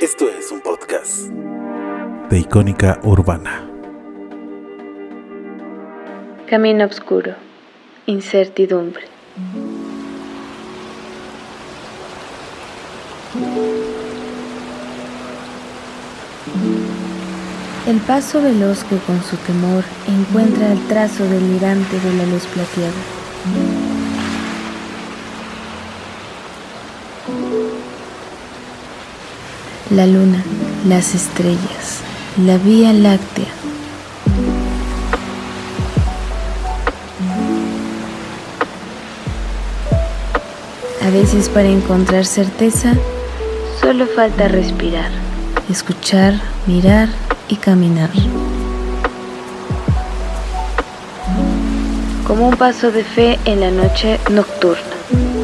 Esto es un podcast de Icónica Urbana. Camino oscuro, incertidumbre. El paso veloz que con su temor encuentra el trazo delirante de la luz plateada. La luna, las estrellas, la vía láctea. A veces para encontrar certeza, solo falta respirar, escuchar, mirar y caminar. Como un paso de fe en la noche nocturna.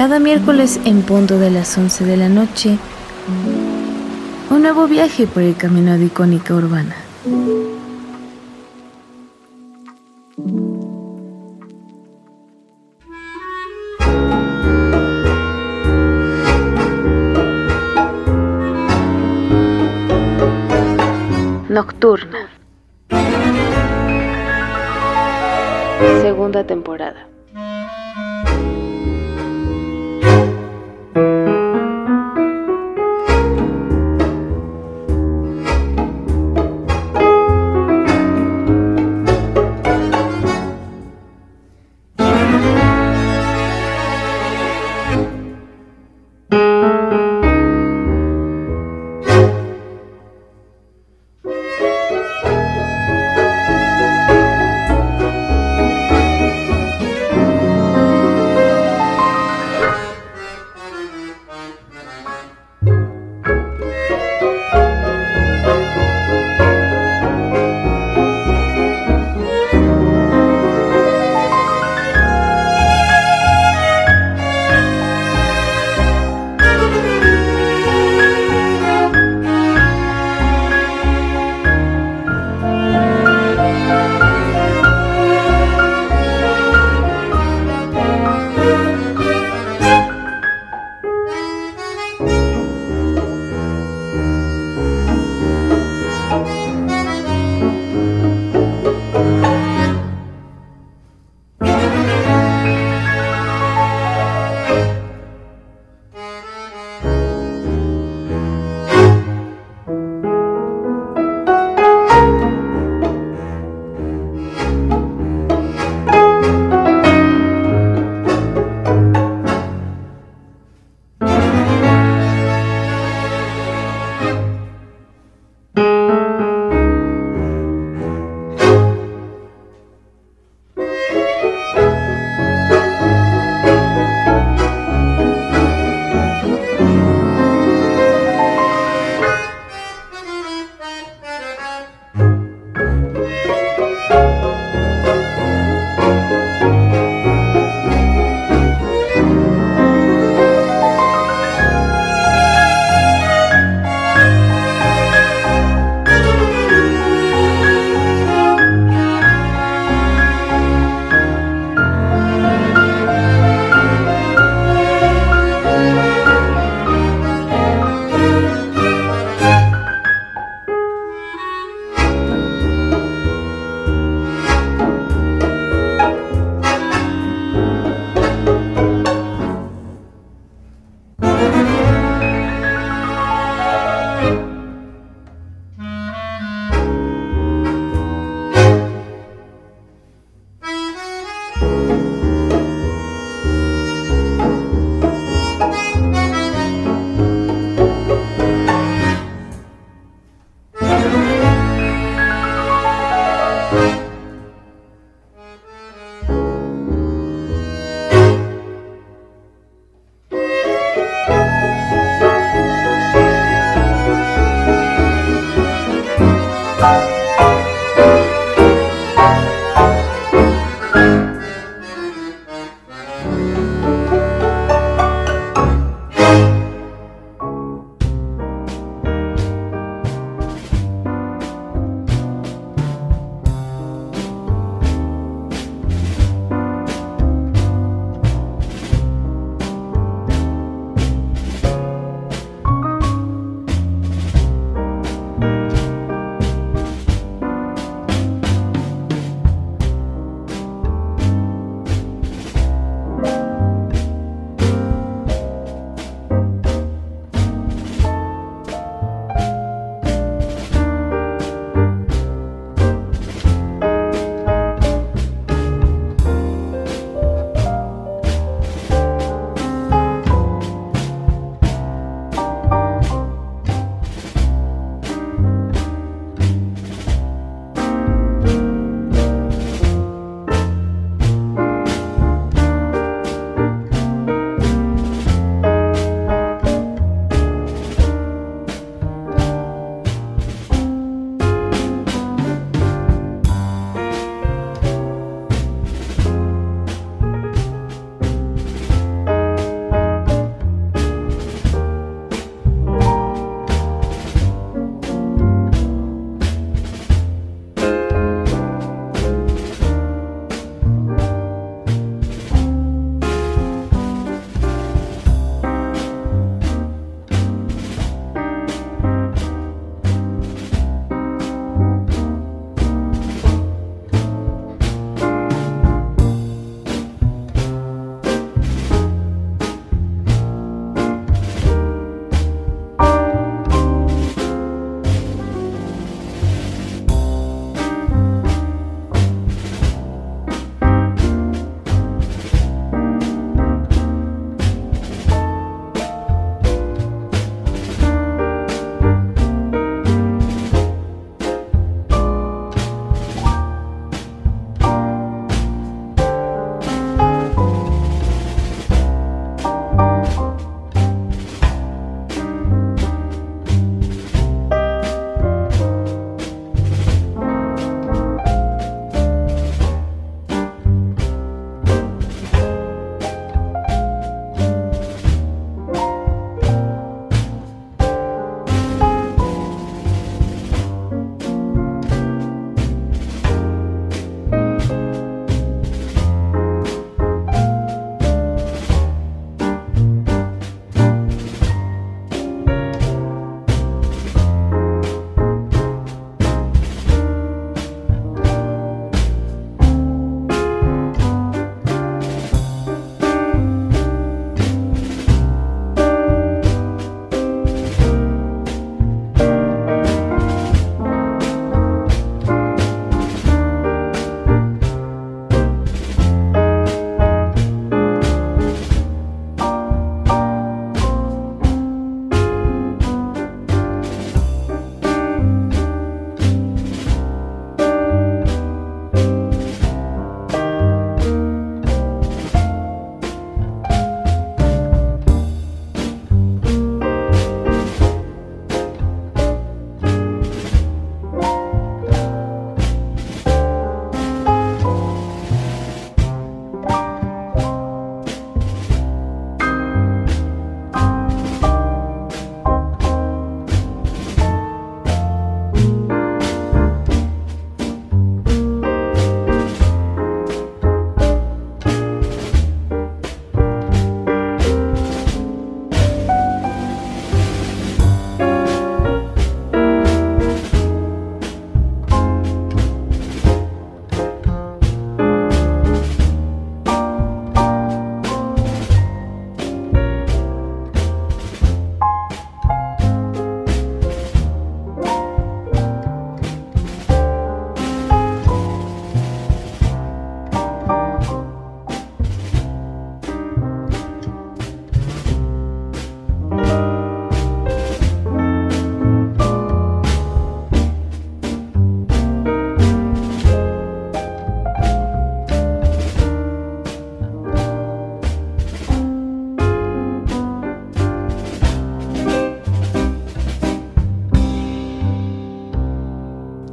Cada miércoles en punto de las 11 de la noche, un nuevo viaje por el camino de icónica urbana. Nocturna. Segunda temporada.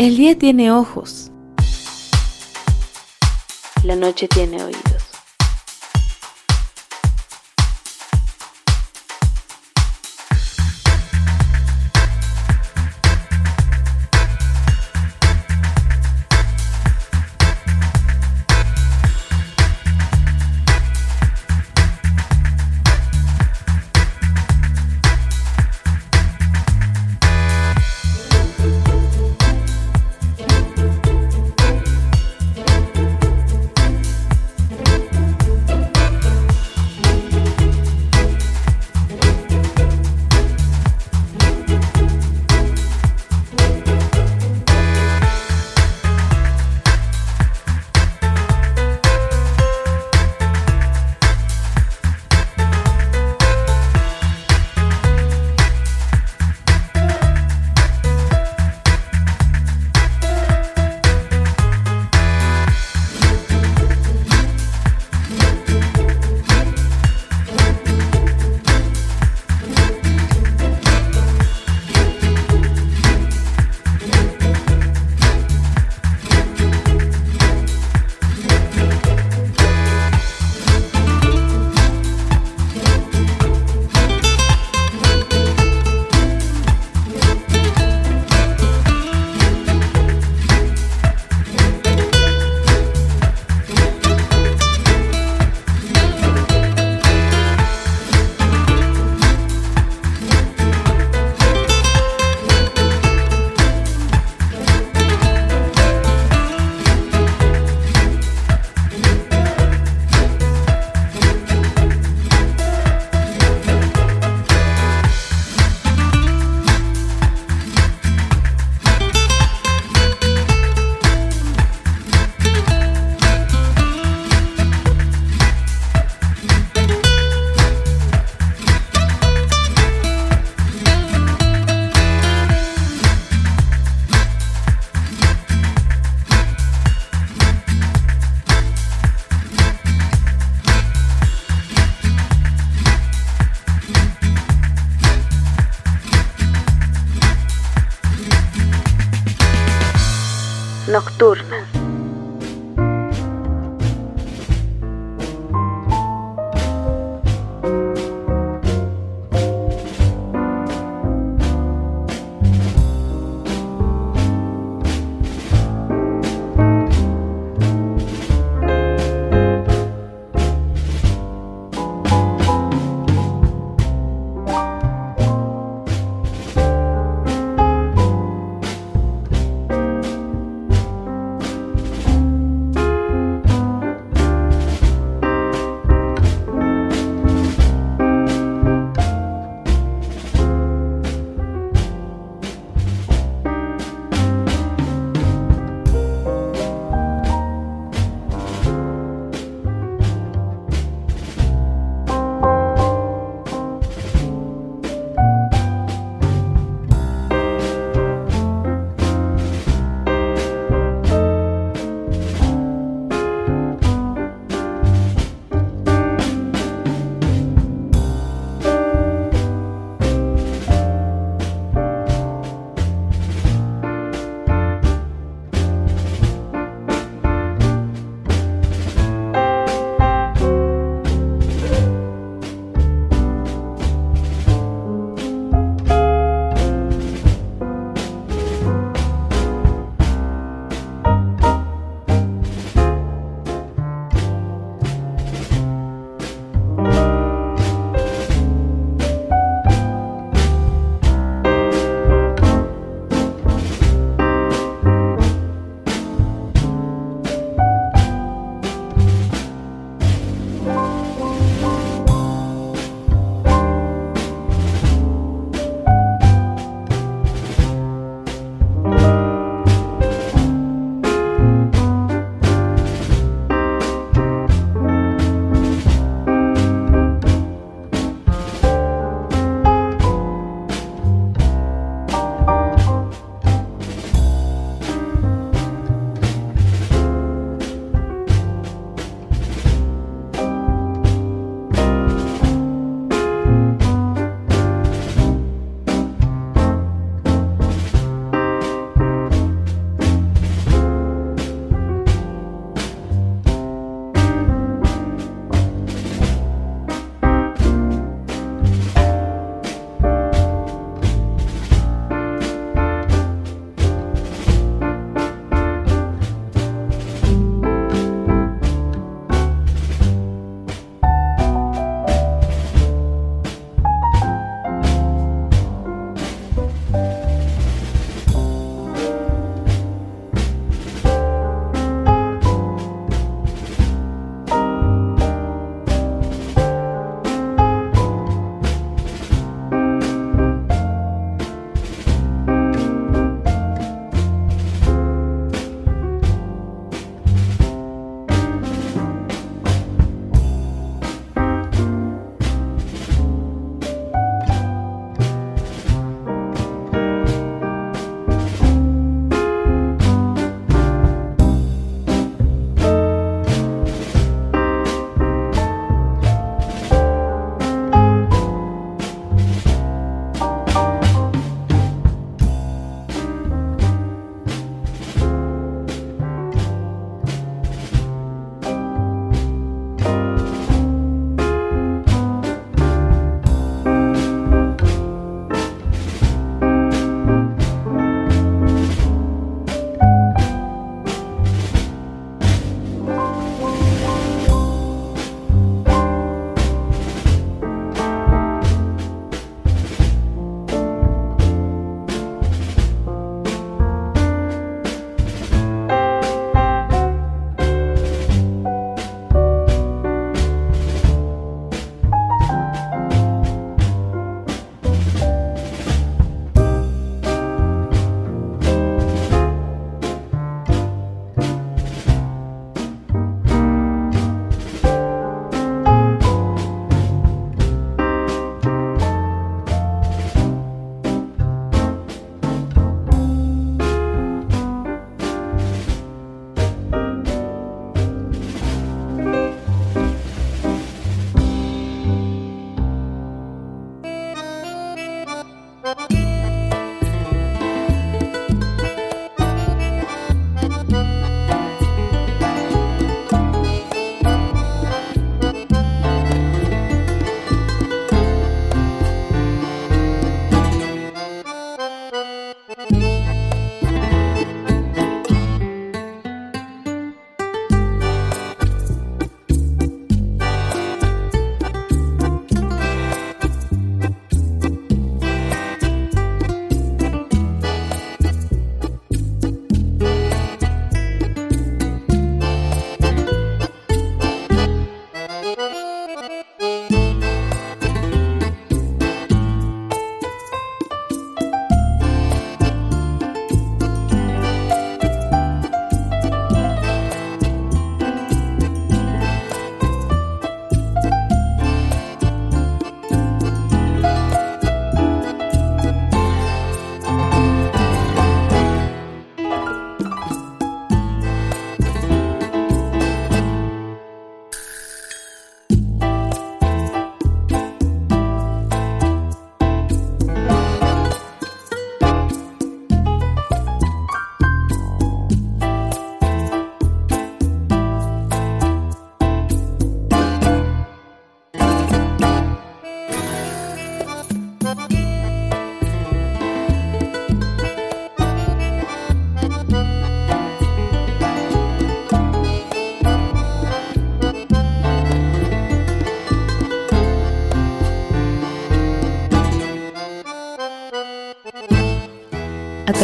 El día tiene ojos. La noche tiene oídos.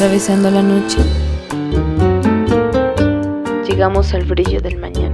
Atravesando la noche, llegamos al brillo del mañana.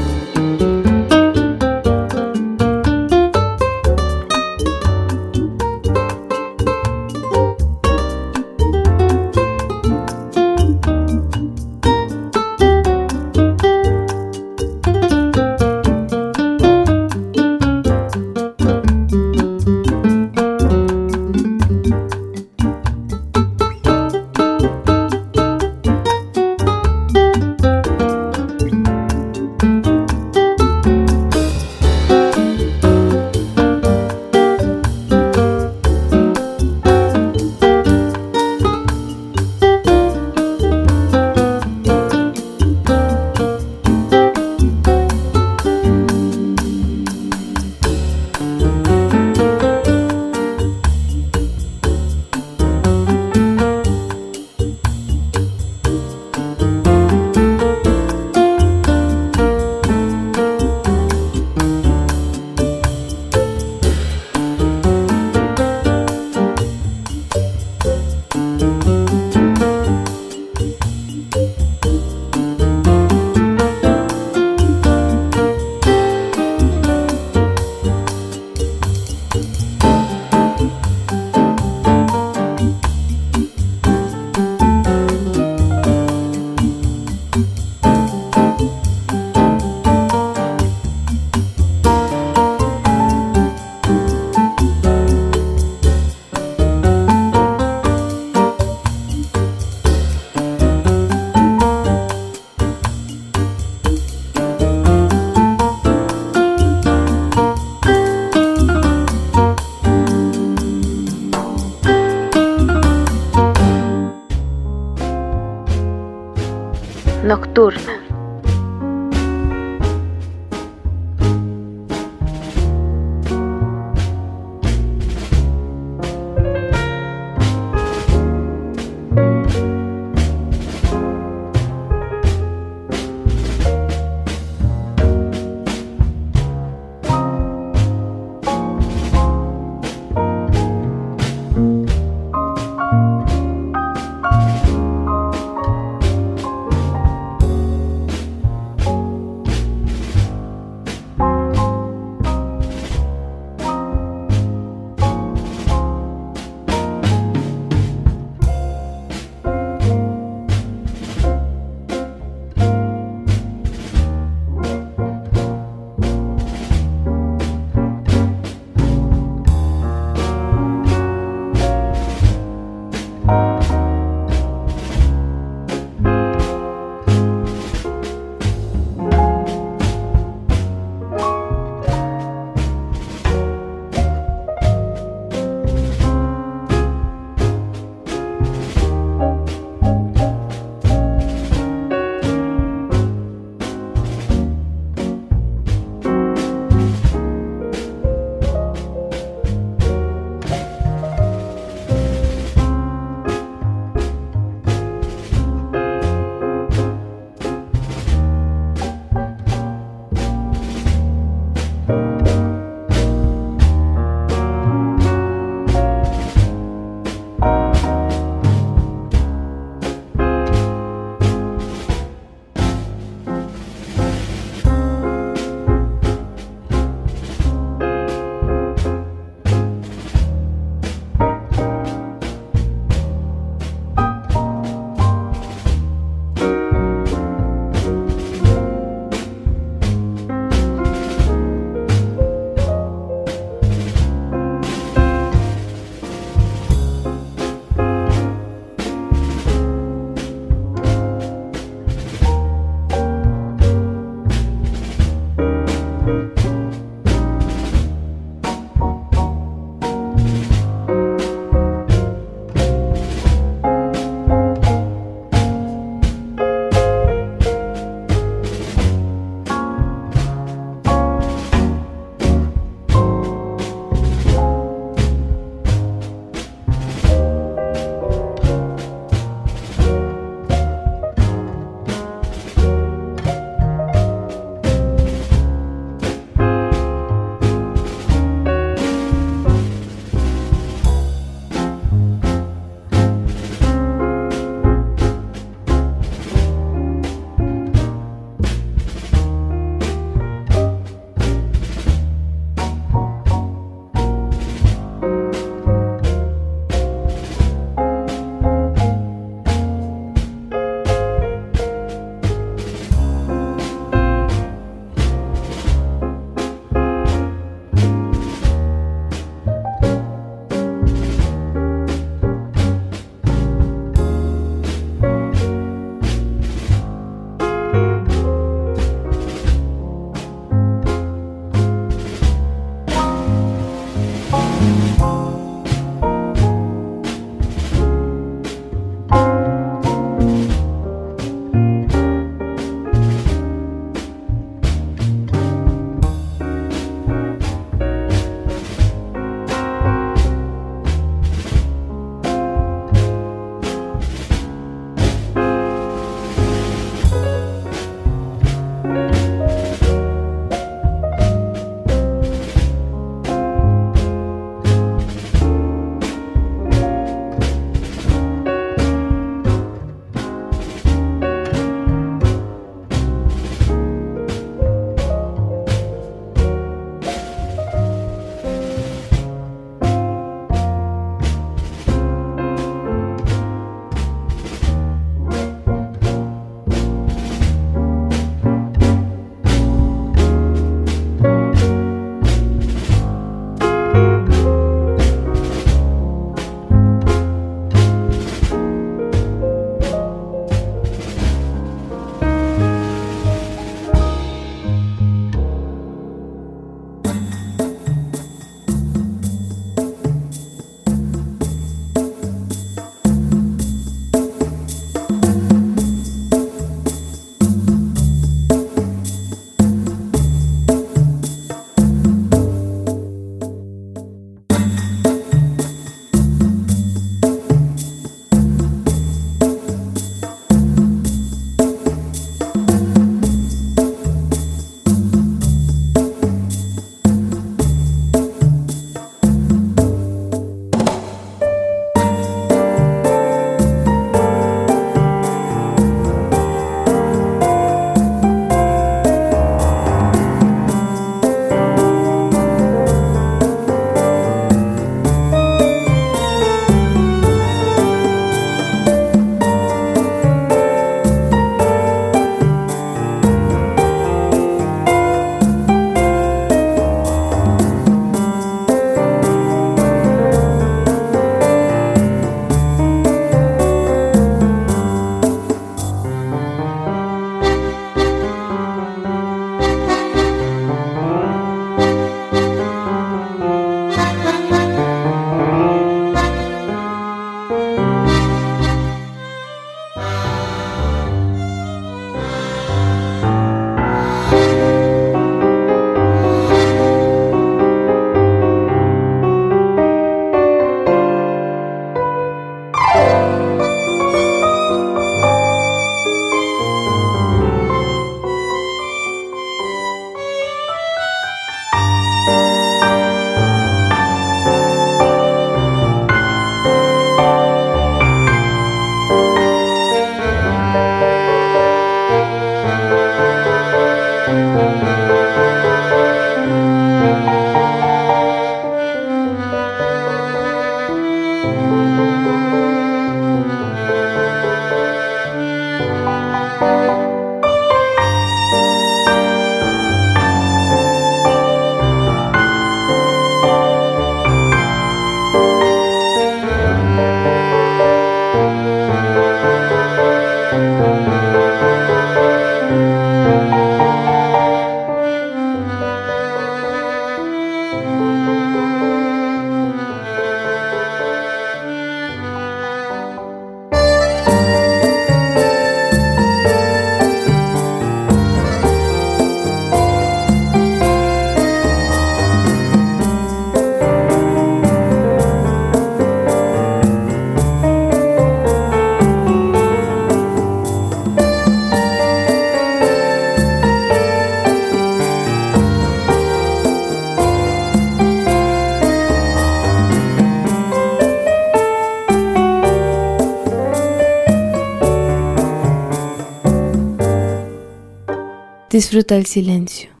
Disfruta el silencio.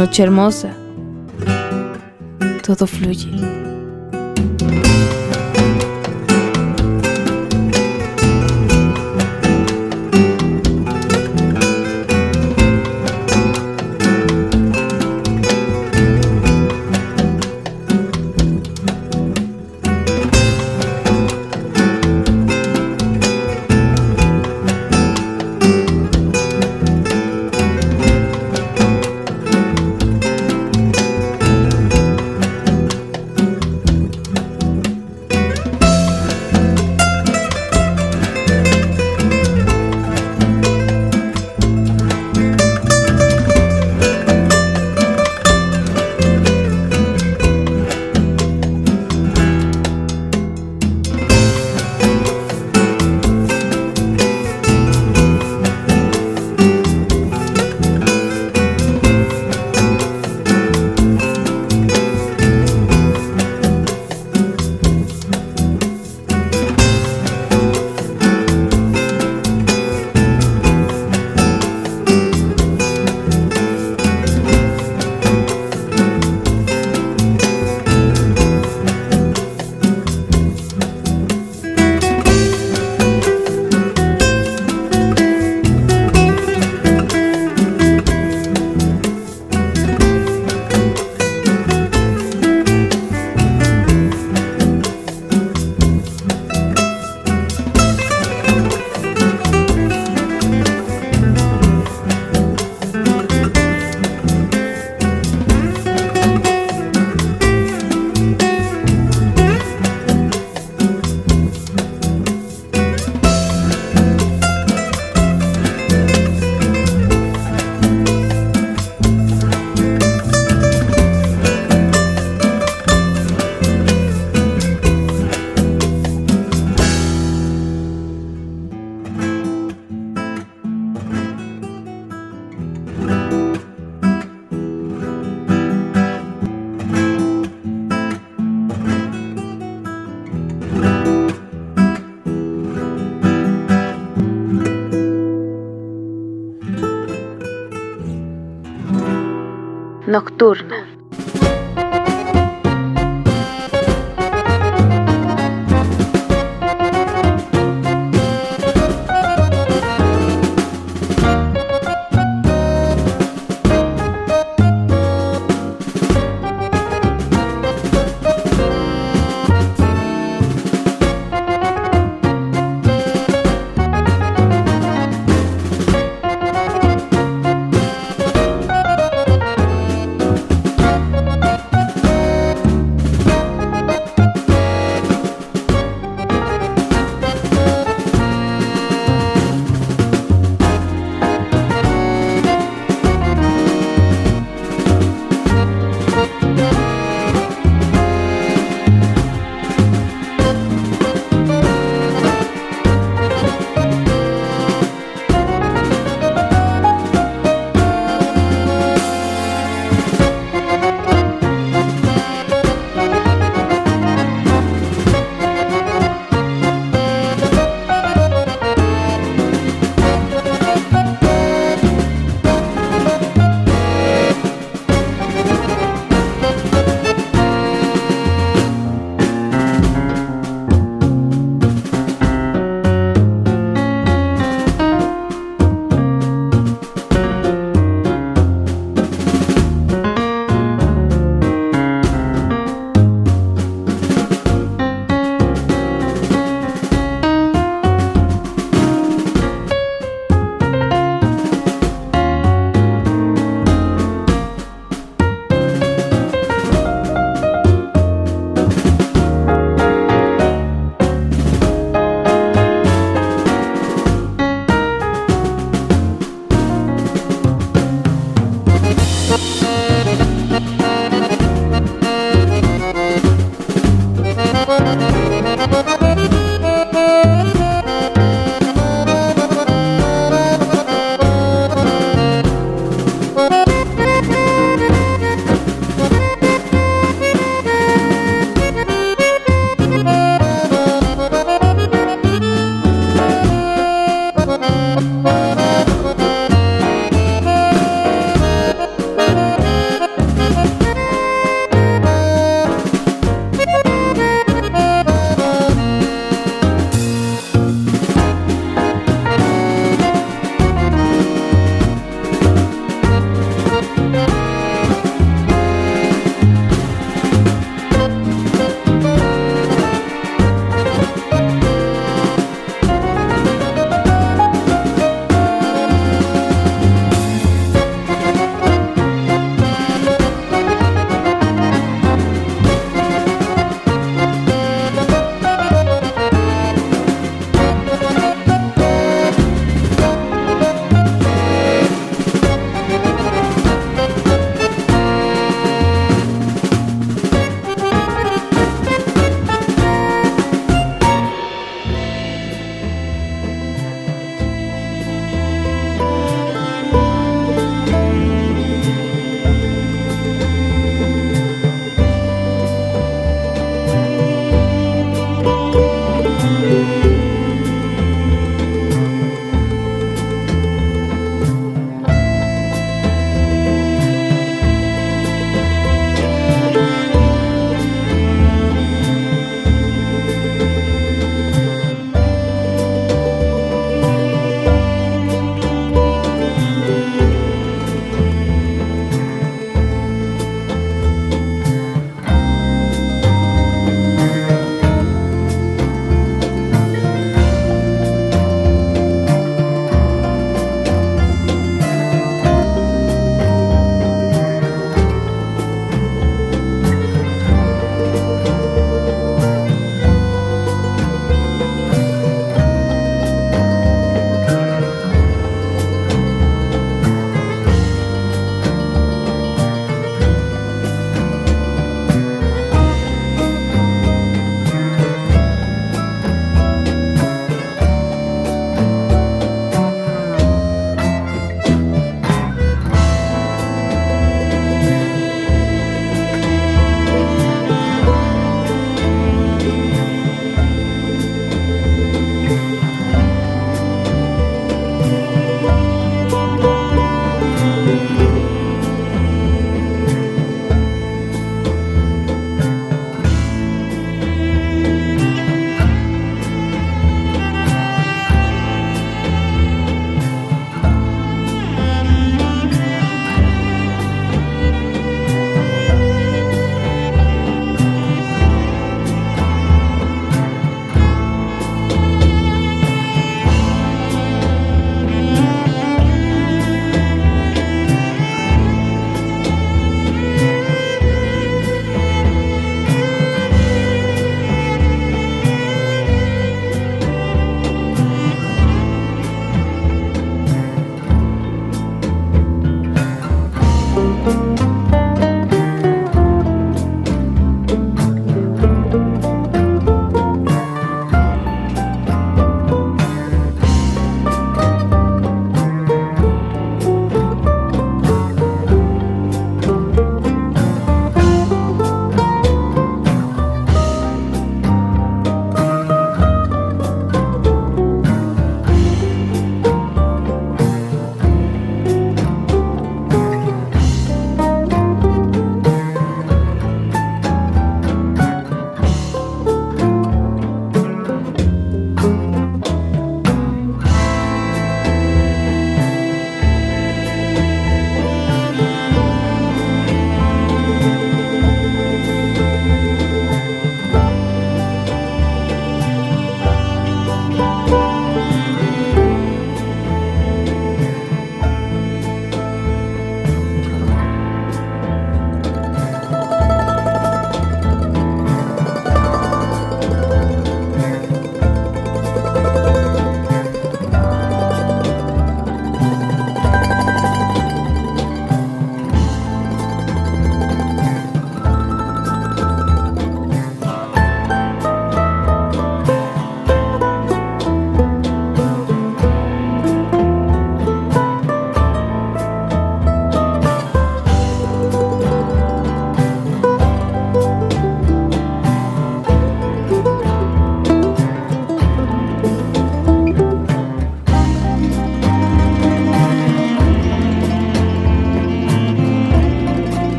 Noche hermosa, todo fluye. Nocturna.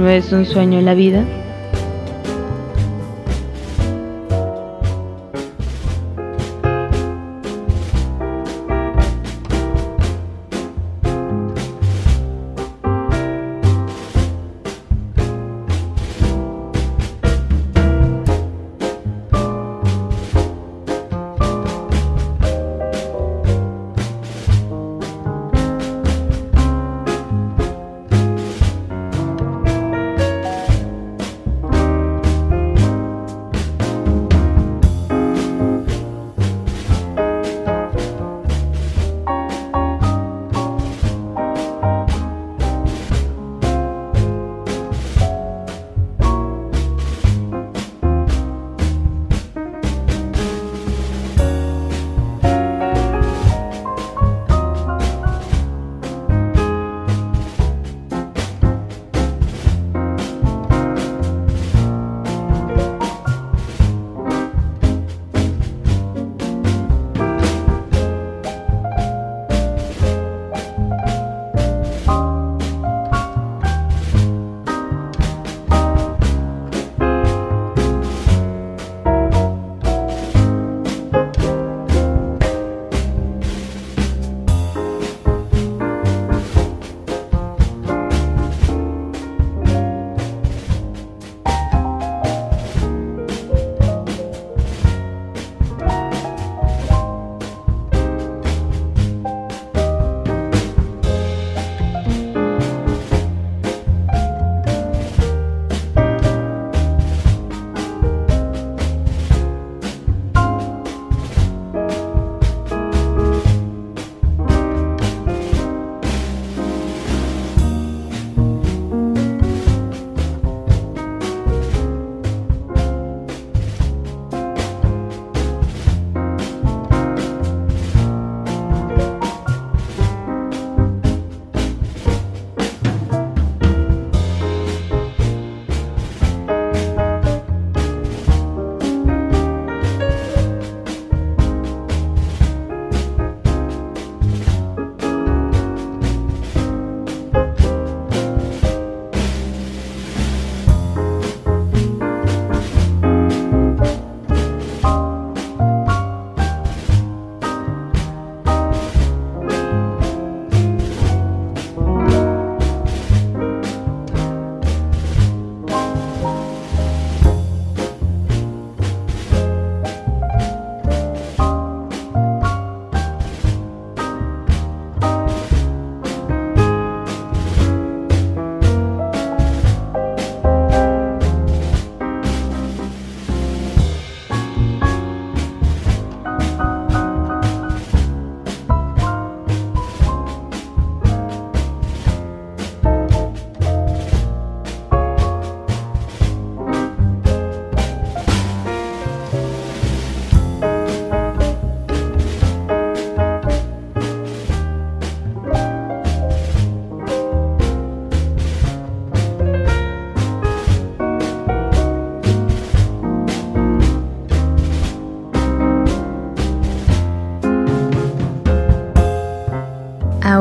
¿No es un sueño la vida?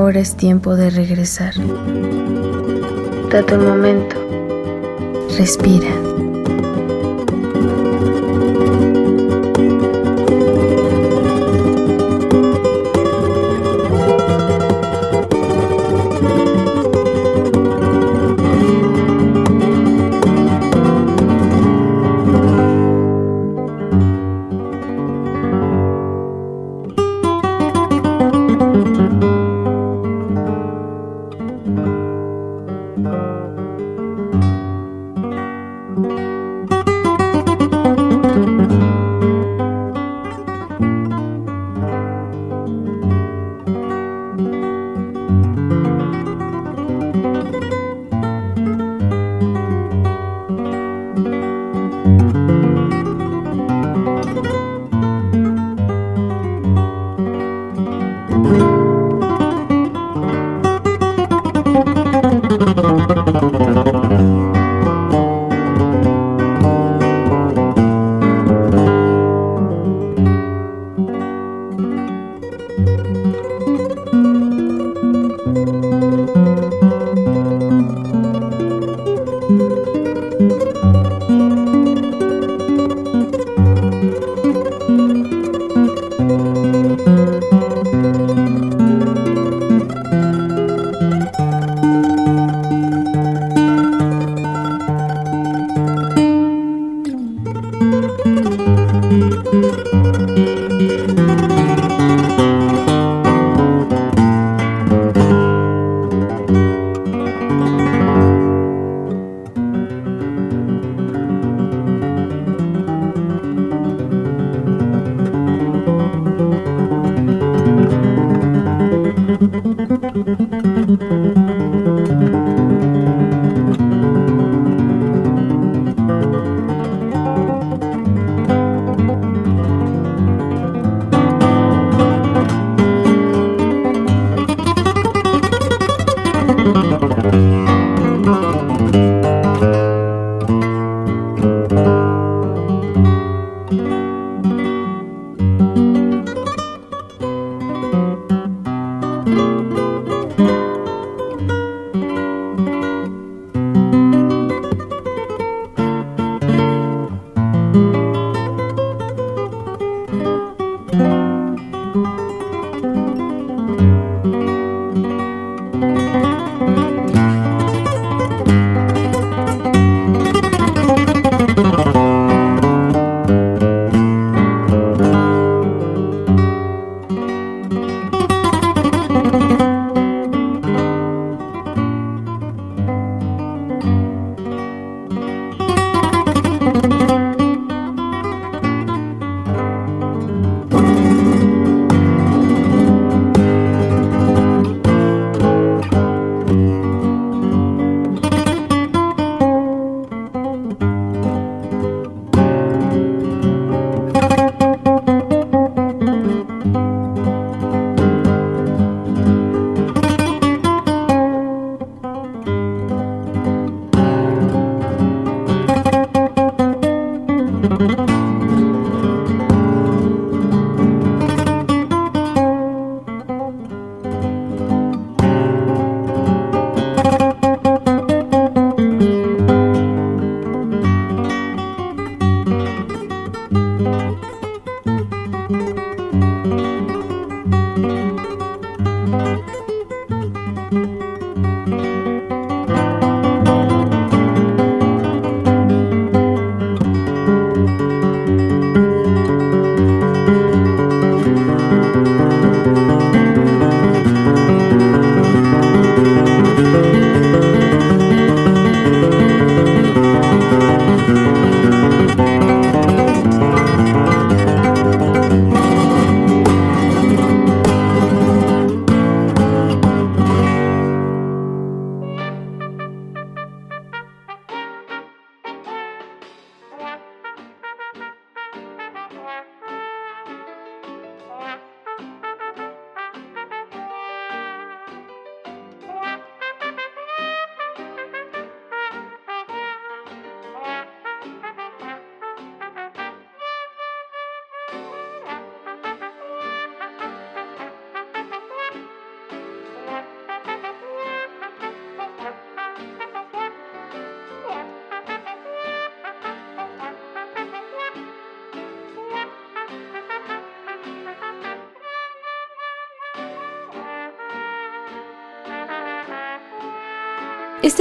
Ahora es tiempo de regresar. Date un momento. Respira.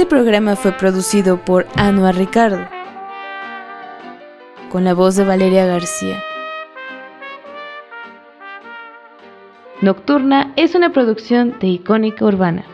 Programa fue producido por Anua Ricardo, con la voz de Valeria García. Nocturna es una producción de Icónica Urbana.